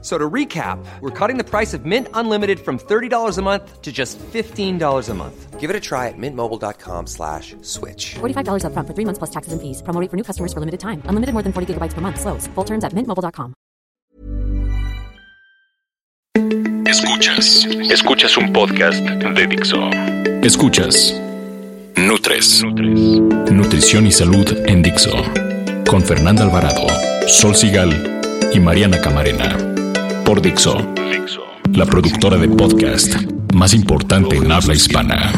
So to recap, we're cutting the price of Mint Unlimited from $30 a month to just $15 a month. Give it a try at mintmobile.com slash switch. $45 up front for three months plus taxes and fees. Promo rate for new customers for limited time. Unlimited more than 40 gigabytes per month. Slows. Full terms at mintmobile.com. Escuchas. Escuchas un podcast de Dixo. Escuchas. Nutres. Nutrición y salud en Dixo. Con Fernanda Alvarado, Sol Sigal y Mariana Camarena. Por Dixo. La productora de podcast más importante en habla hispana.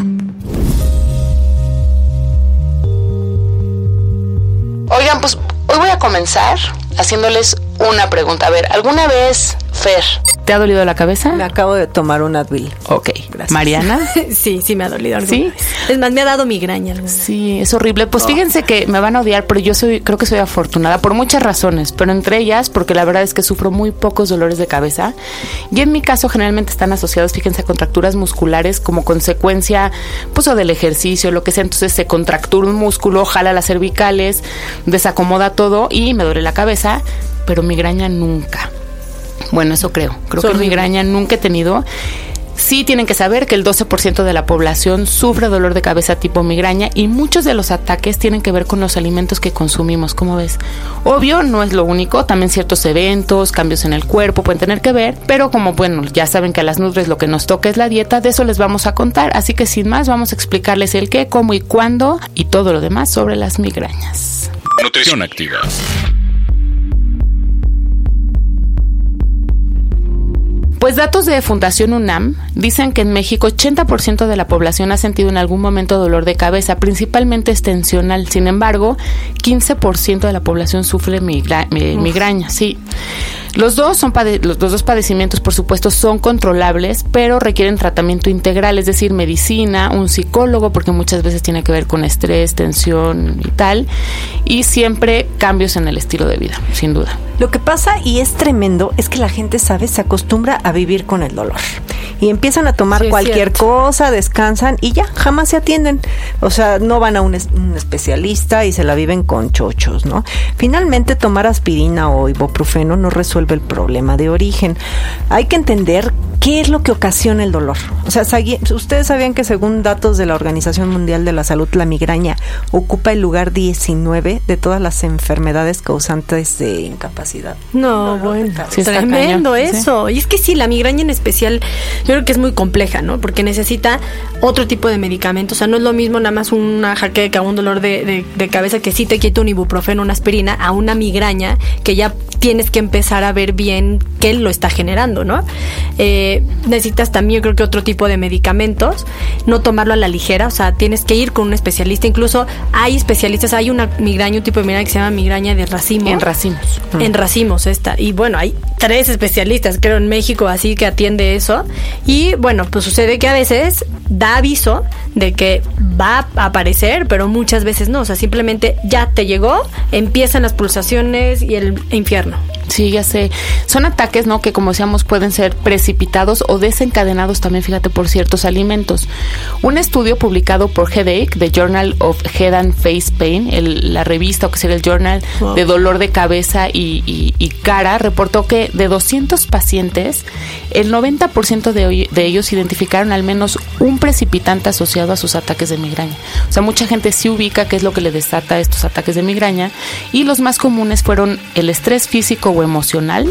Oigan, pues hoy voy a comenzar haciéndoles una pregunta. A ver, ¿alguna vez, Fer, ¿Te ha dolido la cabeza? Me acabo de tomar un Advil. Ok. Gracias. Mariana. Sí, sí me ha dolido alguna ¿Sí? vez. Es más, me ha dado migraña. Sí, es horrible. Pues fíjense que me van a odiar, pero yo soy, creo que soy afortunada por muchas razones, pero entre ellas porque la verdad es que sufro muy pocos dolores de cabeza y en mi caso generalmente están asociados, fíjense, a contracturas musculares como consecuencia, pues o del ejercicio, lo que sea. Entonces se contractura un músculo, jala las cervicales, desacomoda todo y me duele la cabeza, pero migraña nunca. Bueno, eso creo. Creo que horrible. migraña nunca he tenido. Sí tienen que saber que el 12% de la población sufre dolor de cabeza tipo migraña y muchos de los ataques tienen que ver con los alimentos que consumimos, ¿cómo ves? Obvio, no es lo único, también ciertos eventos, cambios en el cuerpo pueden tener que ver, pero como bueno, ya saben que a las nutres lo que nos toca es la dieta, de eso les vamos a contar, así que sin más vamos a explicarles el qué, cómo y cuándo y todo lo demás sobre las migrañas. Nutrición activa. Pues datos de Fundación UNAM dicen que en México 80% de la población ha sentido en algún momento dolor de cabeza, principalmente extensional. Sin embargo, 15% de la población sufre migra- mi- migraña, sí. Los dos, son los dos padecimientos, por supuesto, son controlables, pero requieren tratamiento integral, es decir, medicina, un psicólogo, porque muchas veces tiene que ver con estrés, tensión y tal, y siempre cambios en el estilo de vida, sin duda. Lo que pasa, y es tremendo, es que la gente, sabe, se acostumbra a vivir con el dolor. Y empiezan a tomar Sí, cualquier cosa, descansan y ya, jamás se atienden. O sea, no van a un, es- un especialista y se la viven con chochos, ¿no? Finalmente, tomar aspirina o ibuprofeno no resuelve el problema de origen. Hay que entender qué es lo que ocasiona el dolor. O sea, ustedes sabían que según datos de la Organización Mundial de la Salud, la migraña ocupa el lugar 19 de todas las enfermedades causantes de incapacidad. No, bueno, Sí, tremendo eso. Y es que sí, la migraña en especial, yo creo que es muy compleja, ¿no? Porque necesita otro tipo de medicamentos. O sea, no es lo mismo nada más una jaqueca, un dolor de, de- de cabeza que sí te quita un ibuprofeno, una aspirina, a una migraña que ya tienes que empezar a ver bien qué lo está generando, ¿no? Eh, necesitas también, yo creo que otro tipo de medicamentos, no tomarlo a la ligera, o sea, tienes que ir con un especialista. Incluso hay especialistas, hay una migraña, un tipo de migraña que se llama migraña de racimo. En racimos. En racimos esta. Y bueno, hay tres especialistas, creo, en México, así que atiende eso. Y bueno, pues sucede que a veces da aviso de que va a aparecer, pero muchas veces no. O sea, simplemente ya te llegó, empiezan las pulsaciones y el infierno. Sí, ya sé. Son ataques, ¿no? Que como decíamos pueden ser precipitados o desencadenados también, fíjate, por ciertos alimentos. Un estudio publicado por Headache, The Journal of Head and Face Pain, el- la revista o que sería el Journal Wow. de dolor de cabeza y, y- y cara, reportó que de 200 pacientes, el 90% de, de ellos identificaron al menos un precipitante asociado a sus ataques de migraña. O sea, mucha gente sí ubica qué es lo que le desata estos ataques de migraña y los más comunes fueron el estrés físico o emocional.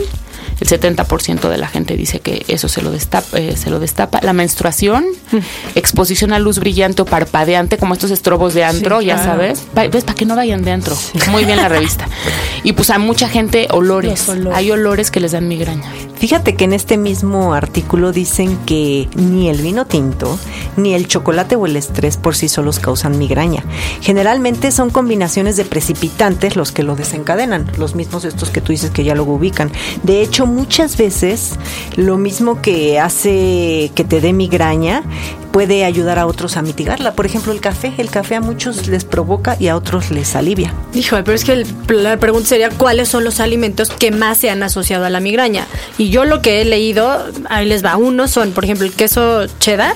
El 70% de la gente dice que eso se lo destapa, eh, se lo destapa. La menstruación, exposición a luz brillante o parpadeante, como estos estrobos de antro, ya sabes. Pa- ¿Ves? Para que no vayan de antro. Muy bien la revista. Y pues a mucha gente olores. Olores. Hay olores que les dan migraña. Fíjate que en este mismo artículo dicen que ni el vino tinto, ni el chocolate o el estrés por sí solos causan migraña. Generalmente son combinaciones de precipitantes los que lo desencadenan, los mismos estos que tú dices que ya lo ubican. De hecho, muchas veces lo mismo que hace que te dé migraña, puede ayudar a otros a mitigarla. Por ejemplo, el café. El café a muchos les provoca y a otros les alivia. Híjole, pero es que la pregunta sería cuáles son los alimentos que más se han asociado a la migraña. Y yo lo que he leído, ahí les va. Uno son, por ejemplo, el queso cheddar.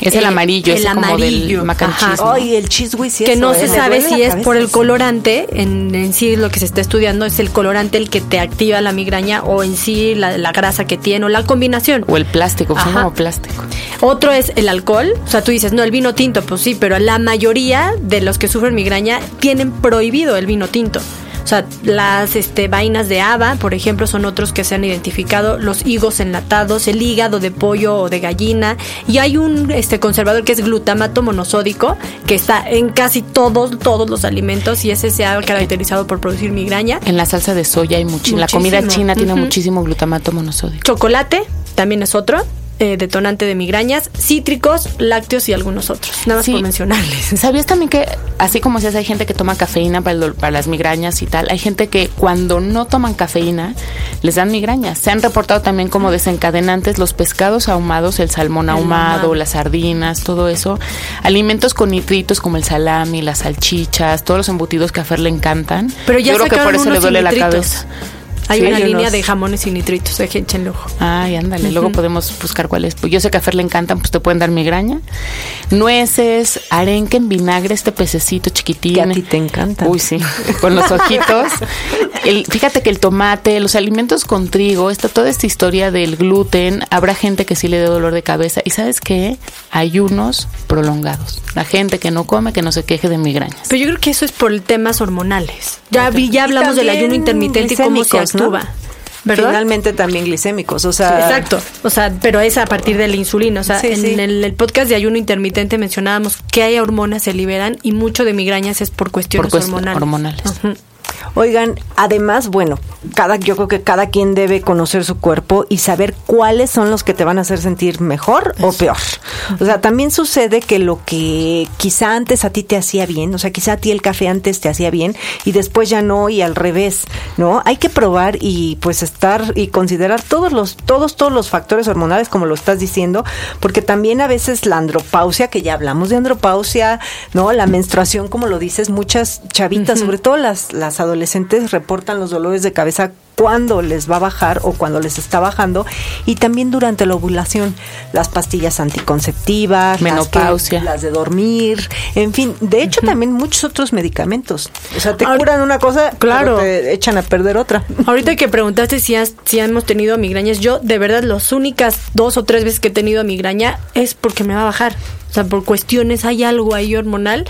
Es el Eh, amarillo, el como del amarillo, ¿no? Ay, el cheese whiz y que eso, no ¿eh? se Me sabe si es por el colorante, en, en sí lo que se está estudiando es el colorante el que te activa la migraña o en sí la, la grasa que tiene o la combinación. O el plástico, como plástico. Otro es el alcohol. O sea, tú dices, no, el vino tinto, pues sí, pero la mayoría de los que sufren migraña tienen prohibido el vino tinto. O sea, las este, vainas de haba, por ejemplo, son otros que se han identificado, los higos enlatados, el hígado de pollo o de gallina. Y hay un este, conservador que es glutamato monosódico, que está en casi todos, todos los alimentos y ese se ha caracterizado por producir migraña. En la salsa de soya hay muchísimo. La comida china tiene muchísimo glutamato monosódico. Chocolate también es otro. Eh, detonante de migrañas, cítricos, lácteos y algunos otros. Nada más Sí. por mencionarles. ¿Sabías también que, así como decías, hay gente que toma cafeína para, el para las migrañas y tal, hay gente que cuando no toman cafeína les dan migrañas? Se han reportado también como desencadenantes los pescados ahumados, el salmón ahumado, las sardinas, todo eso. Alimentos con nitritos como el salami, las salchichas, todos los embutidos que a Fer le encantan. Pero ya Yo creo que por eso le duele la cabeza. Hay Sí, una hay línea unos- de jamones y nitritos, échenle ojo. Ay, ándale, luego podemos buscar cuál es. Pues yo sé que a Fer le encantan, pues te pueden dar migraña. Nueces, arenque en vinagre, este pececito chiquitín. Que a ti te encanta. Uy, sí, con los ojitos. El, fíjate que el tomate, los alimentos con trigo, esta, toda esta historia del gluten, habrá gente que sí le dé dolor de cabeza. Y ¿sabes qué? Ayunos prolongados. La gente que no come, que no se queje de migrañas. Pero yo creo que eso es por temas hormonales. Ya, vi- ya hablamos del ayuno intermitente y cómo se ¿Verdad? Finalmente también glicémicos, o sea... Exacto, o sea, pero es a partir de la insulina. O sea, Sí, en sí. El, el podcast de ayuno intermitente mencionábamos que hay hormonas se liberan y mucho de migrañas es por cuestiones Por cuest- hormonales. Oigan, además, bueno, cada, yo creo que cada quien debe conocer su cuerpo y saber cuáles son los que te van a hacer sentir mejor o peor. O sea, también sucede que lo que quizá antes a ti te hacía bien, o sea, quizá a ti el café antes te hacía bien y después ya no y al revés, ¿no? Hay que probar y pues estar y considerar todos los todos todos los factores hormonales como lo estás diciendo, porque también a veces la andropausia, que ya hablamos de andropausia, ¿no? La menstruación, como lo dices, muchas chavitas, sobre todo las las adolescentes reportan los dolores de cabeza cuando les va a bajar o cuando les está bajando y también durante la ovulación las pastillas anticonceptivas, las que- Menopausia. las, de dormir, en fin, de hecho también muchos otros medicamentos. O sea, te Ahora- curan una cosa, Claro. pero te echan a perder otra. Ahorita que preguntaste si, has- si hemos tenido migrañas, yo de verdad las únicas dos o tres veces que he tenido migraña es porque me va a bajar. O sea, por cuestiones hay algo ahí hormonal.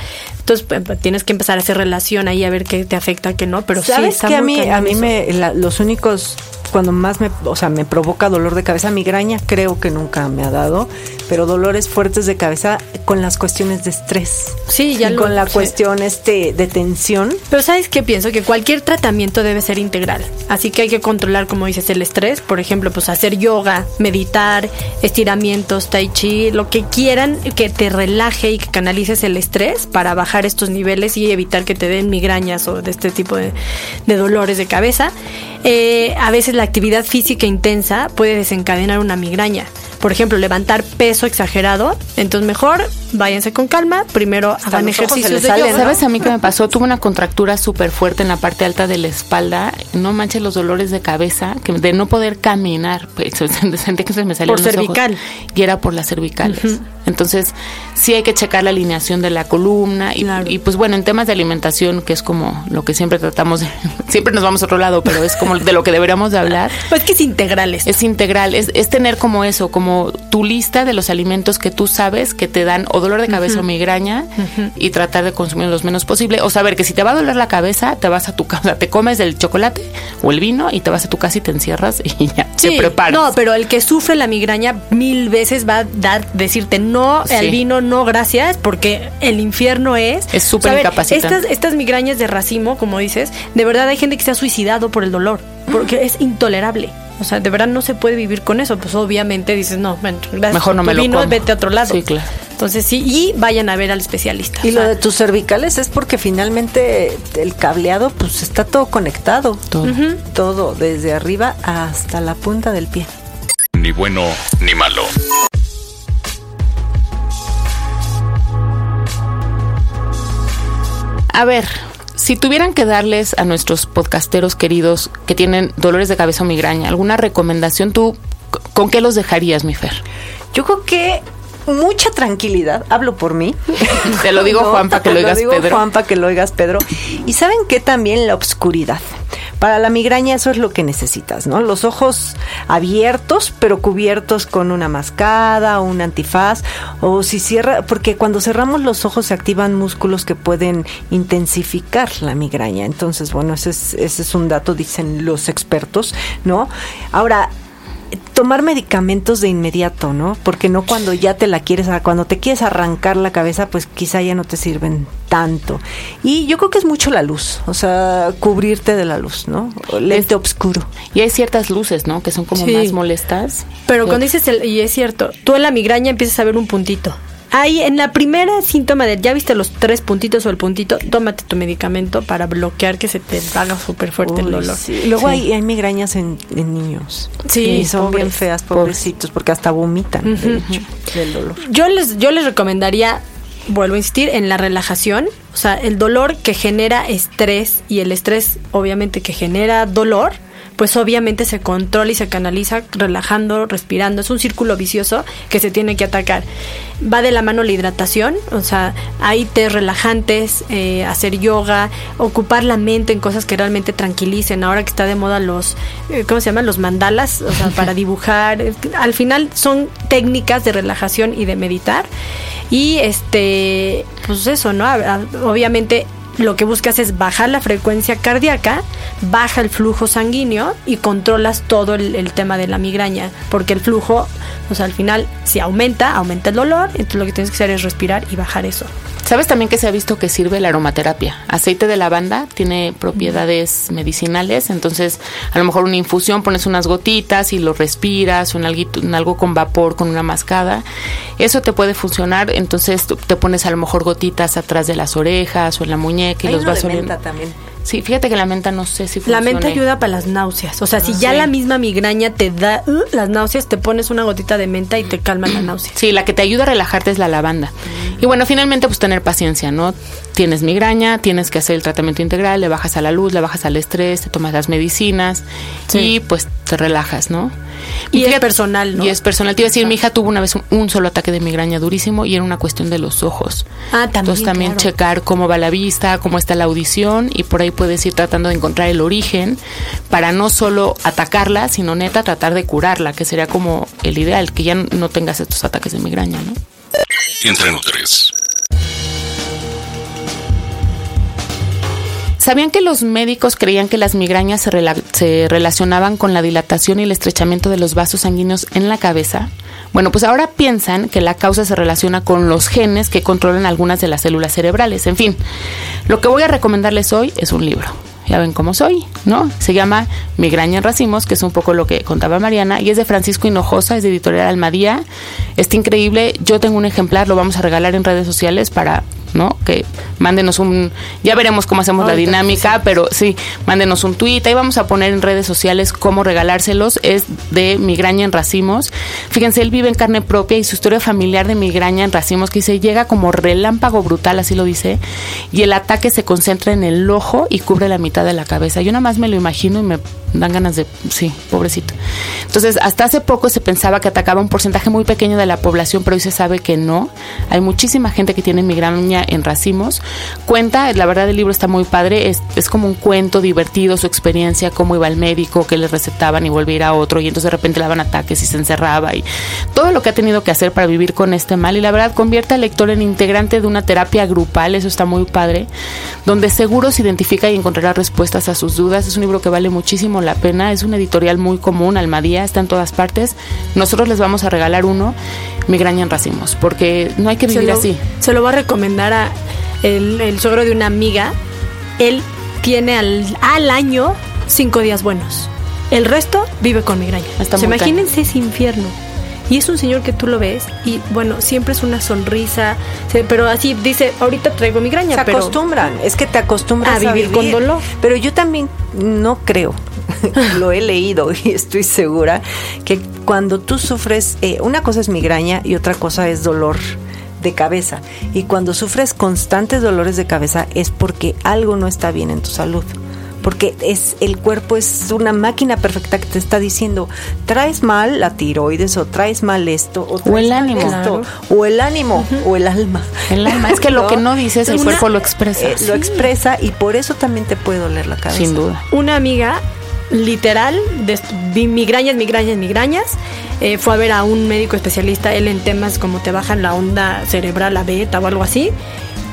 Entonces pues, tienes que empezar a hacer relación ahí a ver qué te afecta, qué no. Pero sí, ¿Sabes que a mí, a mí eso. me, la- los únicos, cuando más me, o sea, me provoca dolor de cabeza, migraña, creo que nunca me ha dado, pero dolores fuertes de cabeza con las cuestiones de estrés. Sí, ya y lo- con la sí. cuestión este de tensión. Pero ¿sabes qué pienso? Que cualquier tratamiento debe ser integral. Así que hay que controlar, como dices, el estrés. Por ejemplo, pues hacer yoga, meditar, estiramientos, tai chi, lo que quieran que te relaje y que canalices el estrés para bajar estos niveles y evitar que te den migrañas o de este tipo de, de dolores de cabeza. Eh, a veces la actividad física intensa puede desencadenar una migraña. Por ejemplo, levantar peso exagerado. Entonces mejor váyanse con calma. Primero hagan ejercicios les de salen, yoga. ¿Sabes a mí qué me pasó? Tuve una contractura súper fuerte en la parte alta de la espalda. No manches los dolores de cabeza, que de no poder caminar. Pues, Sentí que se me salían Por los ojos. cervical. Y era por las cervicales. Entonces, sí hay que checar la alineación de la columna. Y, Claro. y, pues bueno, en temas de alimentación, que es como lo que siempre tratamos de... Siempre nos vamos a otro lado, pero es como de lo que deberíamos de hablar. Pues que es integral esto. Es integral, es, es tener como eso, como tu lista de los alimentos que tú sabes que te dan o dolor de cabeza o migraña y tratar de consumir los menos posible. O saber que si te va a doler la cabeza, te vas a tu casa, te comes el chocolate o el vino y te vas a tu casa y te encierras y ya te preparas. No, pero el que sufre la migraña mil veces va a dar, decirte no Sí. al vino, no gracias, porque el infierno es. Es súper incapacitante. Estas, estas migrañas de racimo, como dices, de verdad hay gente que se ha suicidado por el dolor, porque es intolerable. O sea, de verdad no se puede vivir con eso. Pues obviamente dices, no, bueno, gracias. Mejor no me lo vino, como. vete a otro lado. Sí, claro. Entonces sí, y vayan a ver al especialista. Y O lo de tus cervicales es porque finalmente el cableado pues está todo conectado. Todo. Todo, desde arriba hasta la punta del pie. Ni bueno ni malo. A ver, si tuvieran que darles a nuestros podcasteros queridos que tienen dolores de cabeza o migraña alguna recomendación, ¿tú con qué los dejarías, mi Fer? Yo creo que mucha tranquilidad, hablo por mí. Te lo digo, Juan, para que lo oigas, digo, Pedro. Juan, para que lo oigas, Pedro. Y saben que también la obscuridad. Para la migraña eso es lo que necesitas, ¿no? Los ojos abiertos, pero cubiertos con una mascada, un antifaz, o si cierra, porque cuando cerramos los ojos se activan músculos que pueden intensificar la migraña. Entonces, bueno, ese es, ese es un dato, dicen los expertos, ¿no? Ahora, tomar medicamentos de inmediato, ¿no? Porque no cuando ya te la quieres, cuando te quieres arrancar la cabeza, pues quizá ya no te sirven tanto. Y yo creo que es mucho la luz, o sea, cubrirte de la luz, ¿no? Lente oscuro. Y hay ciertas luces, ¿no? Que son como más molestas. Pero cuando dices, el, y es cierto, tú en la migraña empiezas a ver un puntito. Ahí en la primera síntoma de ya viste los tres puntitos o el puntito, tómate tu medicamento para bloquear que se te haga súper fuerte el dolor. Luego hay, hay, migrañas en, niños. Sí, son bien feas, pobrecitos, porque hasta vomitan del dolor. Yo les, yo les recomendaría vuelvo a insistir, en la relajación, o sea, el dolor que genera estrés y el estrés obviamente que genera dolor, pues obviamente se controla y se canaliza relajando, respirando. Es un círculo vicioso que se tiene que atacar. Va de la mano la hidratación, o sea, hay té relajantes, eh, hacer yoga, ocupar la mente en cosas que realmente tranquilicen. Ahora que está de moda los, eh, ¿cómo se llaman? Los mandalas, o sea, para dibujar. Al final son técnicas de relajación y de meditar. Y este, pues eso, ¿no? Obviamente lo que buscas es bajar la frecuencia cardíaca, baja el flujo sanguíneo y controlas todo el, tema de la migraña, porque el flujo, sea, al final, si aumenta, aumenta el dolor, entonces lo que tienes que hacer es respirar y bajar eso. ¿Sabes también que se ha visto que sirve la aromaterapia? Aceite de lavanda tiene propiedades medicinales, entonces a lo mejor una infusión pones unas gotitas y lo respiras o en algo, en algo con vapor, con una mascada. Eso te puede funcionar, entonces te pones a lo mejor gotitas atrás de las orejas o en la muñeca y los vas oliendo. también. Sí, fíjate que la menta no sé si funciona. La menta ayuda para las náuseas. O sea, si ya la misma migraña te da uh, las náuseas, te pones una gotita de menta y te calma la náusea. Sí, la que te ayuda a relajarte es la lavanda. Y bueno, finalmente, pues tener paciencia, ¿no? Tienes migraña, tienes que hacer el tratamiento integral, le bajas a la luz, le bajas al estrés, te tomas las medicinas y pues te relajas, ¿no? Y, es personal, ¿no? Y es personal. Te iba a decir, mi hija tuvo una vez un, solo ataque de migraña durísimo y era una cuestión de los ojos. Ah, también. Entonces también checar cómo va la vista, cómo está la audición y por ahí puedes ir tratando de encontrar el origen para no solo atacarla, sino neta tratar de curarla, que sería como el ideal, que ya no tengas estos ataques de migraña, ¿no? Entre tres. ¿Sabían que los médicos creían que las migrañas se, relacionaban con la dilatación y el estrechamiento de los vasos sanguíneos en la cabeza? Bueno, pues ahora piensan que la causa se relaciona con los genes que controlan algunas de las células cerebrales. En fin, lo que voy a recomendarles hoy es un libro ya ven cómo soy, ¿no? Se llama Migraña en Racimos, que es un poco lo que contaba Mariana, y es de Francisco Hinojosa, es de editorial Almadía. Está increíble, yo tengo un ejemplar, lo vamos a regalar en redes sociales para ¿no? Que mándenos un, ya veremos cómo hacemos la dinámica, pero sí, mándenos un tweet, ahí vamos a poner en redes sociales cómo regalárselos, es de migraña en racimos. Fíjense, él vive en carne propia y su historia familiar de migraña en racimos que dice, llega como relámpago brutal, así lo dice, y el ataque se concentra en el ojo y cubre la mitad de la cabeza. Yo nada más me lo imagino y me dan ganas de, sí, pobrecito. Entonces, hasta hace poco se pensaba que atacaba un porcentaje muy pequeño de la población, pero hoy se sabe que no. Hay muchísima gente que tiene migraña en racimos. Cuenta, la verdad el libro está muy padre, es, es como un cuento divertido, su experiencia, cómo iba al médico, que le recetaban y volvía a a otro, y entonces de repente le daban ataques y se encerraba, y todo lo que ha tenido que hacer para vivir con este mal. Y la verdad convierte al lector en integrante de una terapia grupal, eso está muy padre, donde seguro se identifica y encontrará respuestas a sus dudas. Es un libro que vale muchísimo la pena, es una editorial muy común, Almadía, está en todas partes. Nosotros les vamos a regalar uno, Migraña en Racimos, porque no hay que vivir así. Se lo va a recomendar a el, el suegro de una amiga. Él tiene al, al año cinco días buenos. El resto vive con migraña. imagínense ese infierno. Y es un señor que tú lo ves y bueno, siempre es una sonrisa, pero así dice, ahorita traigo migraña. Se acostumbran, es que te acostumbras a vivir, con dolor. Pero yo también no creo, lo he leído y estoy segura que cuando tú sufres, eh, una cosa es migraña y otra cosa es dolor de cabeza. Y cuando sufres constantes dolores de cabeza es porque algo no está bien en tu salud porque es el cuerpo es una máquina perfecta que te está diciendo traes mal la tiroides o traes mal esto o, el ánimo o el ánimo o el alma el alma es que lo que no dices el cuerpo lo expresa. eh, lo expresa y por eso también te puede doler la cabeza. Sin duda. Una amiga literal de migrañas migrañas migrañas eh, fue a ver a un médico especialista, él en temas como te bajan la onda cerebral, la beta o algo así.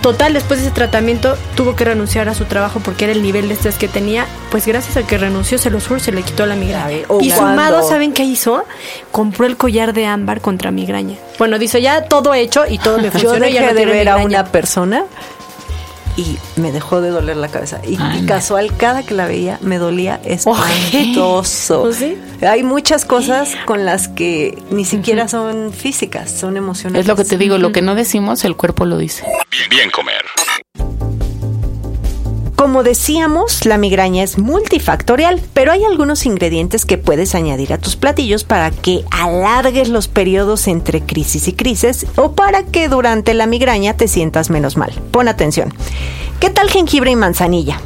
Total, después de ese tratamiento tuvo que renunciar a su trabajo porque era el nivel de estrés que tenía. Pues gracias a que renunció, se lo juro, se le quitó la migraña. y sumado, ¿saben qué hizo? Compró el collar de ámbar contra migraña. Bueno, dice, ya todo hecho y todo me funcionó. Yo dejé de ver a una persona y me dejó de doler la cabeza. Y, casual, cada que la veía me dolía espantoso. ¿Pues sí? Hay muchas cosas con las que ni siquiera son físicas, son emocionales. Es lo que te digo, lo que no decimos, el cuerpo lo dice. Bien, bien comer. Como decíamos, la migraña es multifactorial, pero hay algunos ingredientes que puedes añadir a tus platillos para que alargues los periodos entre crisis y crisis o para que durante la migraña te sientas menos mal. Pon atención. ¿Qué tal jengibre y manzanilla?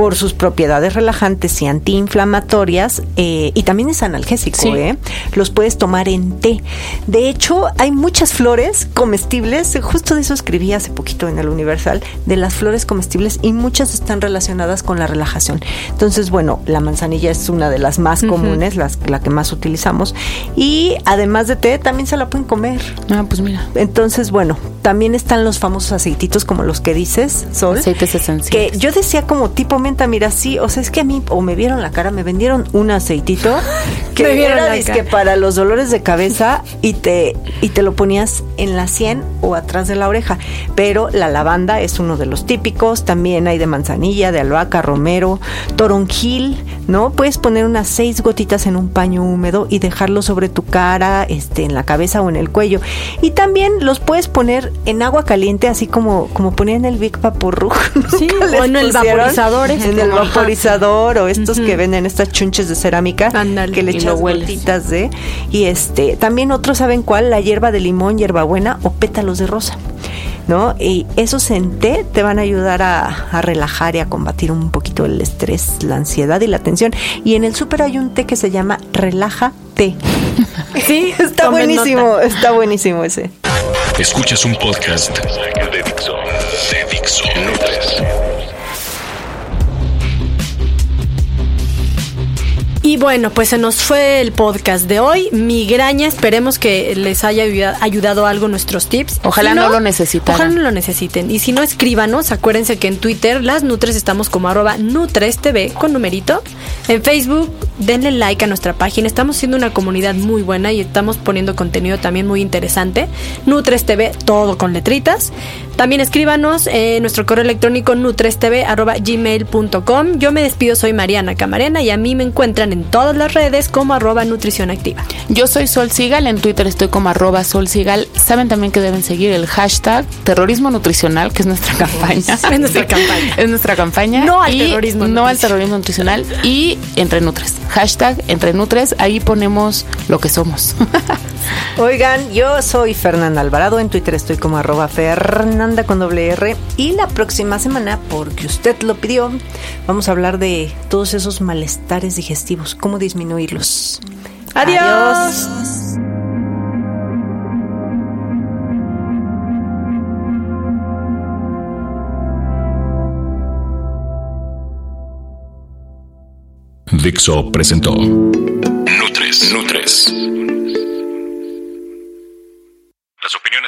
Por sus propiedades relajantes y antiinflamatorias eh, y también es analgésico, ¿eh? Los puedes tomar en té. De hecho, hay muchas flores comestibles, justo de eso escribí hace poquito en el Universal, de las flores comestibles y muchas están relacionadas con la relajación. Entonces, bueno, la manzanilla es una de las más comunes, las, la que más utilizamos y además de té también se la pueden comer. Ah, pues mira. Entonces, bueno, también están los famosos aceititos como los que dices, Sol. Aceites esenciales. Que yo decía como tipo mira, sí, o sea, es que a mí, o me vieron la cara, me vendieron un aceitito que me era que para los dolores de cabeza y te, y te lo ponías en la sien o atrás de la oreja. Pero la lavanda es uno de los típicos, también hay de manzanilla, de albahaca, romero, toronjil, ¿no? Puedes poner unas seis gotitas en un paño húmedo y dejarlo sobre tu cara, este, en la cabeza o en el cuello. Y también los puedes poner en agua caliente, así como, como ponían el Big Vaporru. Sí, o en el vaporizador. En el vaporizador o estos que venden estas chunches de cerámica que le echas gotitas de. Y este, también otros saben cuál, la hierba de limón, hierbabuena o pétalos de rosa. ¿no? Y esos en té te van a ayudar a, relajar y a combatir un poquito el estrés, la ansiedad y la tensión. Y en el súper hay un té que se llama Relaja Té. Sí, está buenísimo, está buenísimo ese. Escuchas un podcast bueno, pues se nos fue el podcast de hoy. Migraña, esperemos que les haya ayudado algo nuestros tips. Ojalá no, lo necesiten. Ojalá no lo necesiten. Y si no, escríbanos. Acuérdense que en Twitter, las Nutres, estamos como arroba NutresTV con numerito. En Facebook, denle like a nuestra página. Estamos siendo una comunidad muy buena y estamos poniendo contenido también muy interesante. Nutres TV, todo con letritas. También escríbanos en nuestro correo electrónico nutrestv.gmail.com. Yo me despido, soy Mariana Camarena y a mí me encuentran en todas las redes como arroba nutrición activa. Yo soy Sol Sigal, en Twitter estoy como arroba Sol Sigal. Saben también que deben seguir el hashtag terrorismo nutricional, que es nuestra campaña. es nuestra campaña. es nuestra campaña. No al terrorismo No al terrorismo nutricional. Y entre Nutres. Hashtag entre Nutres, ahí ponemos lo que somos. Oigan, yo soy Fernanda Alvarado, en Twitter estoy como arroba Fernanda con doble R y la próxima semana, porque usted lo pidió, vamos a hablar de todos esos malestares digestivos, cómo disminuirlos. Adiós. Dixo presentó Nutres. Nutres.